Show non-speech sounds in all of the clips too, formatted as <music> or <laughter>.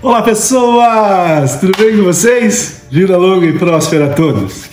Olá pessoas, tudo bem com vocês? Vida longa e próspera a todos.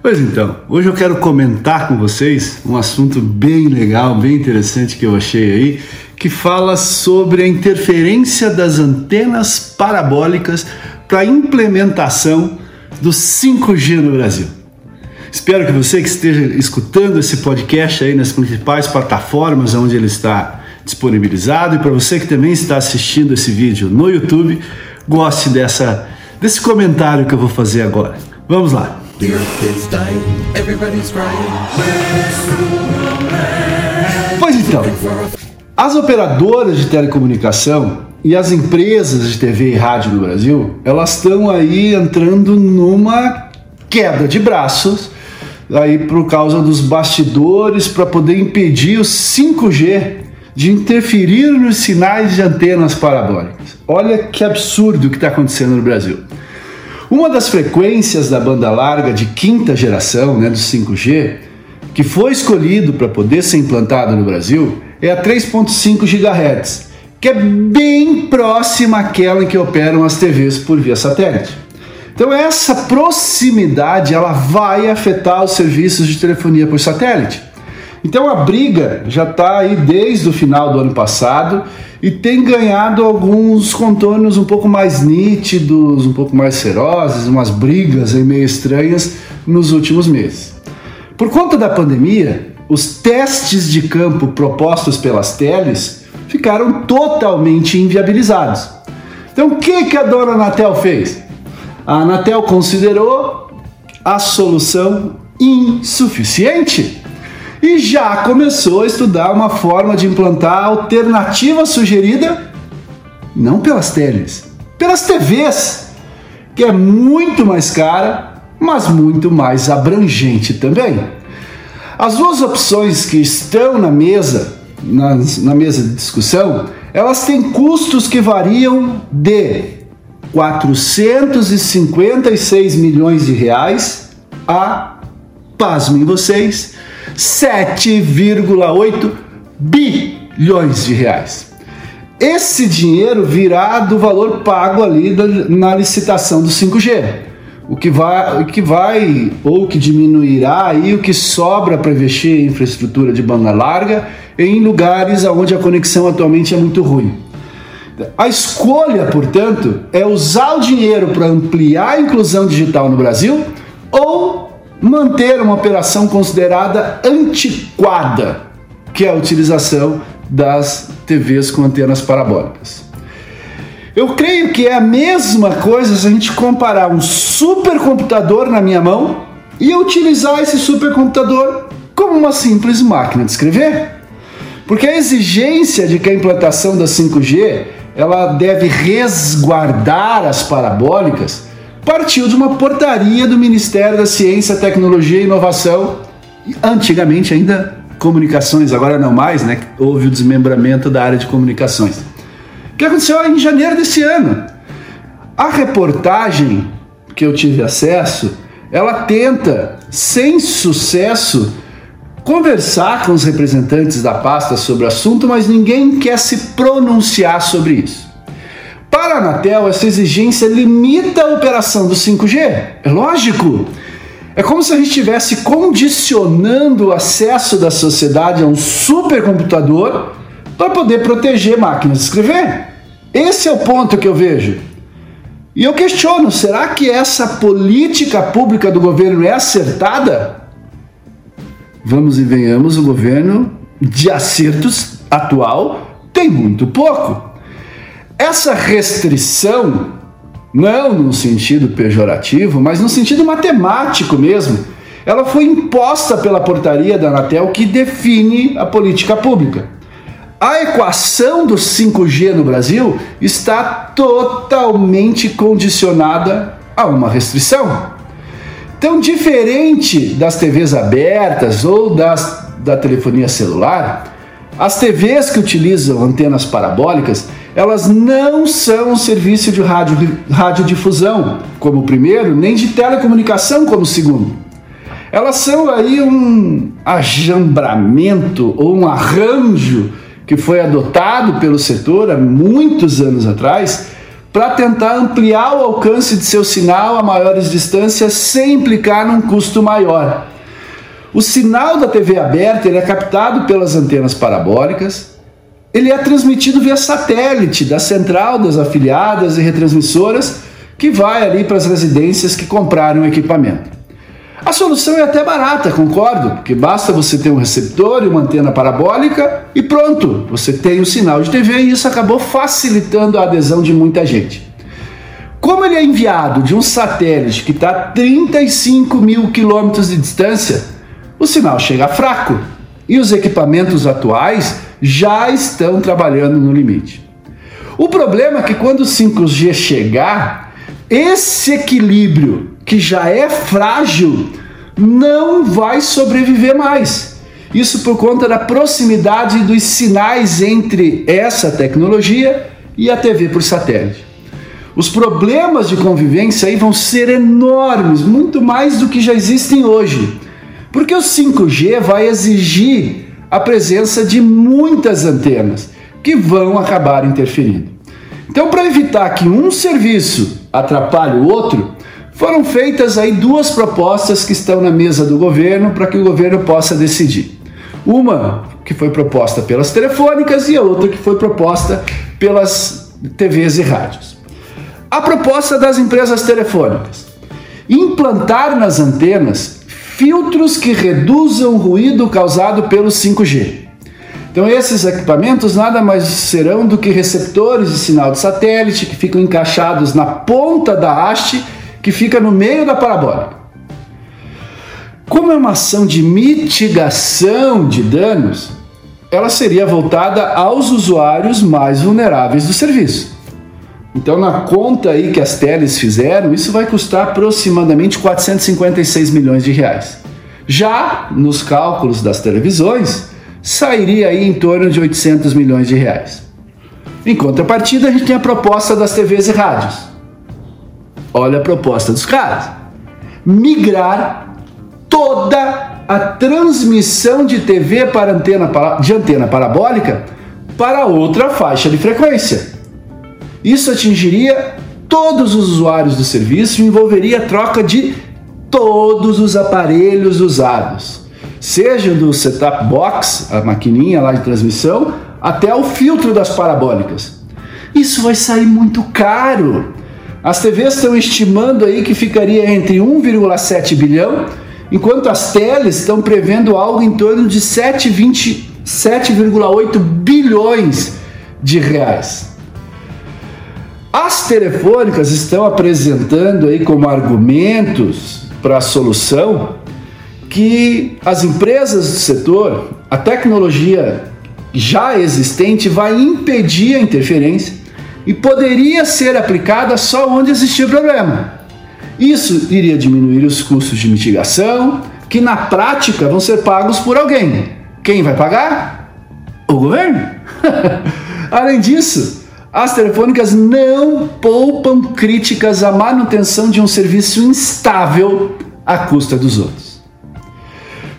Pois então, hoje eu quero comentar com vocês um assunto bem legal, bem interessante que eu achei aí, que fala sobre a interferência das antenas parabólicas para a implementação do 5G no Brasil. Espero que você que esteja escutando esse podcast aí nas principais plataformas onde ele está disponibilizado e para você que também está assistindo esse vídeo no YouTube, goste dessa desse comentário que eu vou fazer agora. Vamos lá. Pois então, as operadoras de telecomunicação e as empresas de TV e rádio no Brasil, elas estão aí entrando numa queda de braços aí por causa dos bastidores para poder impedir o 5G de interferir nos sinais de antenas parabólicas. Olha que absurdo o que está acontecendo no Brasil. Uma das frequências da banda larga de quinta geração, né, do 5G, que foi escolhido para poder ser implantado no Brasil, é a 3.5 GHz, que é bem próxima àquela em que operam as TVs por via satélite. Então essa proximidade ela vai afetar os serviços de telefonia por satélite. Então a briga já está aí desde o final do ano passado e tem ganhado alguns contornos um pouco mais nítidos, um pouco mais ferozes, umas brigas meio estranhas nos últimos meses. Por conta da pandemia, os testes de campo propostos pelas teles ficaram totalmente inviabilizados. Então o que, que a dona Anatel fez? A Anatel considerou a solução insuficiente e já começou a estudar uma forma de implantar a alternativa sugerida não pelas teles, pelas TVs, que é muito mais cara, mas muito mais abrangente também. As duas opções que estão na mesa, na, na mesa de discussão, elas têm custos que variam de 456 milhões de reais a, pasmem vocês, 7,8 bilhões de reais. Esse dinheiro virá do valor pago ali na licitação do 5G. O que vai, o que vai ou que diminuirá aí o que sobra para investir em infraestrutura de banda larga em lugares onde a conexão atualmente é muito ruim. A escolha, portanto, é usar o dinheiro para ampliar a inclusão digital no Brasil ou manter uma operação considerada antiquada, que é a utilização das TVs com antenas parabólicas. Eu creio que é a mesma coisa se a gente comparar um supercomputador na minha mão e utilizar esse supercomputador como uma simples máquina de escrever. Porque a exigência de que a implantação da 5G ela deve resguardar as parabólicas partiu de uma portaria do Ministério da Ciência, Tecnologia e Inovação, antigamente ainda comunicações, agora não mais, né? Houve o desmembramento da área de comunicações. O que aconteceu em janeiro desse ano? A reportagem que eu tive acesso, ela tenta, sem sucesso, conversar com os representantes da pasta sobre o assunto, mas ninguém quer se pronunciar sobre isso. Para a Anatel, essa exigência limita a operação do 5G. É lógico. É como se a gente estivesse condicionando o acesso da sociedade a um supercomputador para poder proteger máquinas de escrever. Esse é o ponto que eu vejo. E eu questiono: será que essa política pública do governo é acertada? Vamos e venhamos, o governo de acertos atual tem muito pouco. Essa restrição, não no sentido pejorativo, mas no sentido matemático mesmo, ela foi imposta pela portaria da Anatel que define a política pública. A equação do 5G no Brasil está totalmente condicionada a uma restrição. Então, diferente das TVs abertas ou das, da telefonia celular, as TVs que utilizam antenas parabólicas elas não são um serviço de rádio, radiodifusão como o primeiro, nem de telecomunicação como o segundo. Elas são aí um ajambramento ou um arranjo que foi adotado pelo setor há muitos anos atrás para tentar ampliar o alcance de seu sinal a maiores distâncias sem implicar num custo maior. O sinal da TV aberta é captado pelas antenas parabólicas, ele é transmitido via satélite da central das afiliadas e retransmissoras que vai ali para as residências que compraram o equipamento. A solução é até barata, concordo, porque basta você ter um receptor e uma antena parabólica e pronto, você tem o um sinal de TV e isso acabou facilitando a adesão de muita gente. Como ele é enviado de um satélite que está a 35 mil quilômetros de distância, o sinal chega fraco e os equipamentos atuais já estão trabalhando no limite. O problema é que quando o 5G chegar, esse equilíbrio que já é frágil não vai sobreviver mais. Isso por conta da proximidade dos sinais entre essa tecnologia e a TV por satélite. Os problemas de convivência aí vão ser enormes, muito mais do que já existem hoje. Porque o 5G vai exigir a presença de muitas antenas que vão acabar interferindo. Então, para evitar que um serviço atrapalhe o outro, foram feitas aí duas propostas que estão na mesa do governo para que o governo possa decidir. Uma que foi proposta pelas telefônicas e a outra que foi proposta pelas TVs e rádios. A proposta das empresas telefônicas: implantar nas antenas filtros que reduzam o ruído causado pelo 5G. Então, esses equipamentos nada mais serão do que receptores de sinal de satélite que ficam encaixados na ponta da haste que fica no meio da parabólica. Como é uma ação de mitigação de danos, ela seria voltada aos usuários mais vulneráveis do serviço. Então, na conta aí que as teles fizeram, isso vai custar aproximadamente 456 milhões de reais. Já nos cálculos das televisões, sairia aí em torno de 800 milhões de reais. Em contrapartida, a gente tem a proposta das TVs e rádios. Olha a proposta dos caras: migrar toda a transmissão de TV para antena, de antena parabólica para outra faixa de frequência. Isso atingiria todos os usuários do serviço e envolveria a troca de todos os aparelhos usados, seja do setup box, a maquininha lá de transmissão, até o filtro das parabólicas. Isso vai sair muito caro. As TVs estão estimando aí que ficaria entre 1,7 bilhão, enquanto as teles estão prevendo algo em torno de 7,8 bilhões de reais. As telefônicas estão apresentando aí como argumentos para a solução que as empresas do setor, a tecnologia já existente vai impedir a interferência e poderia ser aplicada só onde existia problema. Isso iria diminuir os custos de mitigação, que na prática vão ser pagos por alguém. Quem vai pagar? O governo. <laughs> Além disso, as telefônicas não poupam críticas à manutenção de um serviço instável à custa dos outros.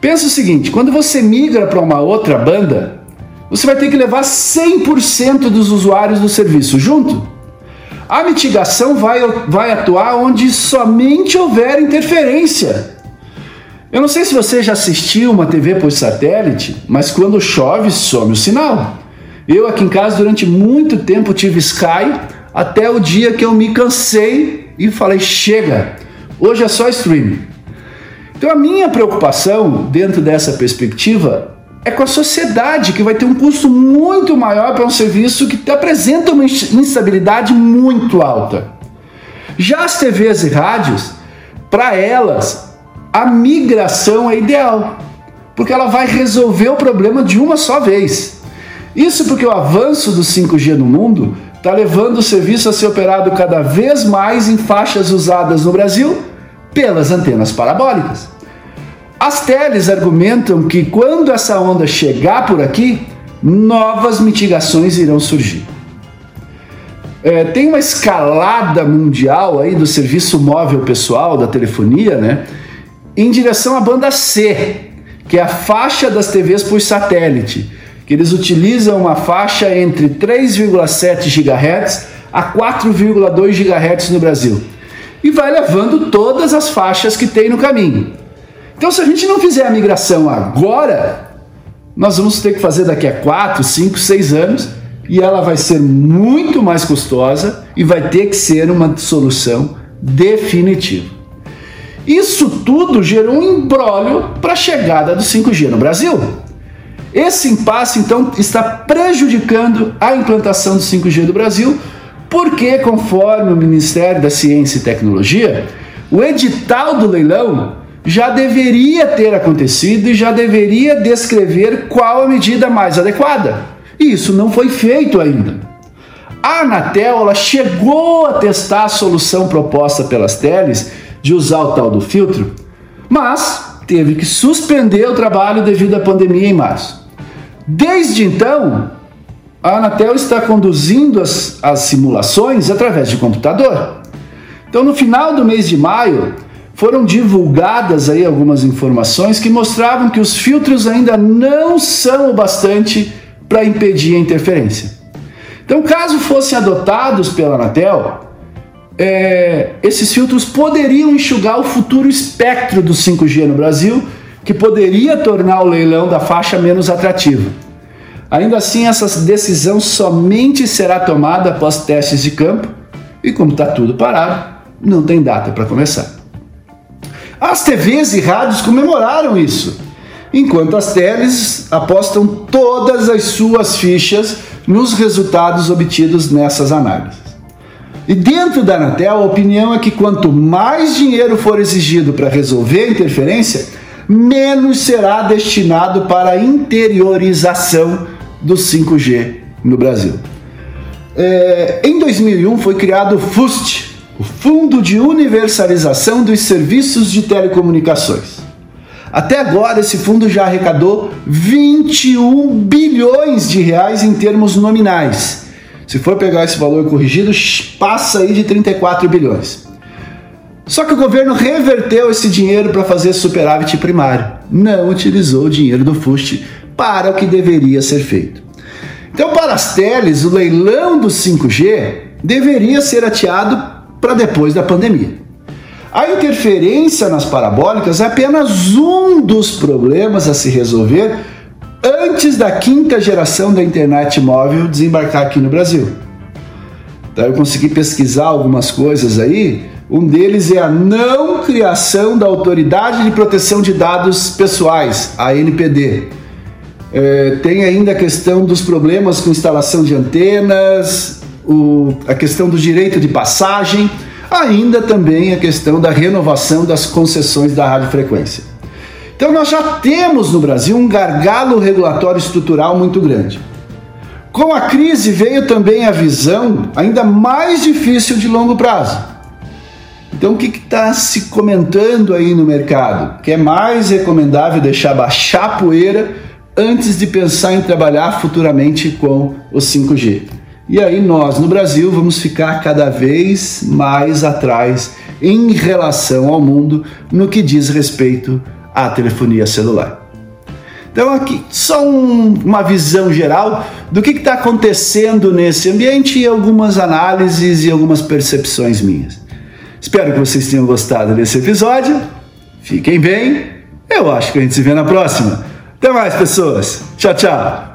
Pensa o seguinte: quando você migra para uma outra banda, você vai ter que levar 100% dos usuários do serviço junto. A mitigação vai, vai atuar onde somente houver interferência. Eu não sei se você já assistiu uma TV por satélite, mas quando chove, some o sinal. Eu aqui em casa durante muito tempo tive Sky, até o dia que eu me cansei e falei: chega, hoje é só streaming. Então a minha preocupação dentro dessa perspectiva é com a sociedade, que vai ter um custo muito maior para um serviço que apresenta uma instabilidade muito alta. Já as TVs e rádios, para elas, a migração é ideal, porque ela vai resolver o problema de uma só vez. Isso porque o avanço do 5G no mundo está levando o serviço a ser operado cada vez mais em faixas usadas no Brasil pelas antenas parabólicas. As teles argumentam que quando essa onda chegar por aqui, novas mitigações irão surgir. É, tem uma escalada mundial aí do serviço móvel pessoal da telefonia, né, em direção à banda C, que é a faixa das TVs por satélite, que eles utilizam uma faixa entre 3,7 GHz a 4,2 GHz no Brasil e vai levando todas as faixas que tem no caminho. Então, se a gente não fizer a migração agora, nós vamos ter que fazer daqui a 4, 5, 6 anos e ela vai ser muito mais custosa e vai ter que ser uma solução definitiva. Isso tudo gerou um embrólio para a chegada do 5G no Brasil. Esse impasse, então, está prejudicando a implantação do 5G do Brasil, porque, conforme o Ministério da Ciência e Tecnologia, o edital do leilão já deveria ter acontecido e já deveria descrever qual a medida mais adequada. E isso não foi feito ainda. A Anatel ela chegou a testar a solução proposta pelas teles de usar o tal do filtro, mas teve que suspender o trabalho devido à pandemia em março. Desde então, a Anatel está conduzindo as, as simulações através de computador. Então, no final do mês de maio, foram divulgadas aí algumas informações que mostravam que os filtros ainda não são o bastante para impedir a interferência. Então, caso fossem adotados pela Anatel, é, esses filtros poderiam enxugar o futuro espectro do 5G no Brasil, que poderia tornar o leilão da faixa menos atrativo. Ainda assim, essa decisão somente será tomada após testes de campo e, como está tudo parado, não tem data para começar. As TVs e rádios comemoraram isso, enquanto as teles apostam todas as suas fichas nos resultados obtidos nessas análises. E dentro da Anatel, a opinião é que quanto mais dinheiro for exigido para resolver a interferência, menos será destinado para a interiorização do 5G no Brasil. É, em 2001 foi criado o FUST, o Fundo de Universalização dos Serviços de Telecomunicações. Até agora, esse fundo já arrecadou 21 bilhões de reais em termos nominais se for pegar esse valor corrigido, passa aí de 34 bilhões. Só que o governo reverteu esse dinheiro para fazer superávit primário. Não utilizou o dinheiro do FUST para o que deveria ser feito. Então, para as teles, o leilão do 5G deveria ser ateado para depois da pandemia. A interferência nas parabólicas é apenas um dos problemas a se resolver antes da quinta geração da internet móvel desembarcar aqui no Brasil. Então eu consegui pesquisar algumas coisas aí. Um deles é a não criação da Autoridade de Proteção de Dados Pessoais, a NPD. É, tem ainda a questão dos problemas com instalação de antenas, o, a questão do direito de passagem, ainda também a questão da renovação das concessões da radiofrequência. Então nós já temos no Brasil um gargalo regulatório estrutural muito grande. Com a crise veio também a visão ainda mais difícil de longo prazo. Então o que está se comentando aí no mercado? Que é mais recomendável deixar baixar a poeira antes de pensar em trabalhar futuramente com o 5G. E aí nós no Brasil vamos ficar cada vez mais atrás em relação ao mundo no que diz respeito à telefonia celular. Então, aqui só um, uma visão geral do que está acontecendo nesse ambiente e algumas análises e algumas percepções minhas. Espero que vocês tenham gostado desse episódio. Fiquem bem. Eu acho que a gente se vê na próxima. Até mais, pessoas. Tchau, tchau.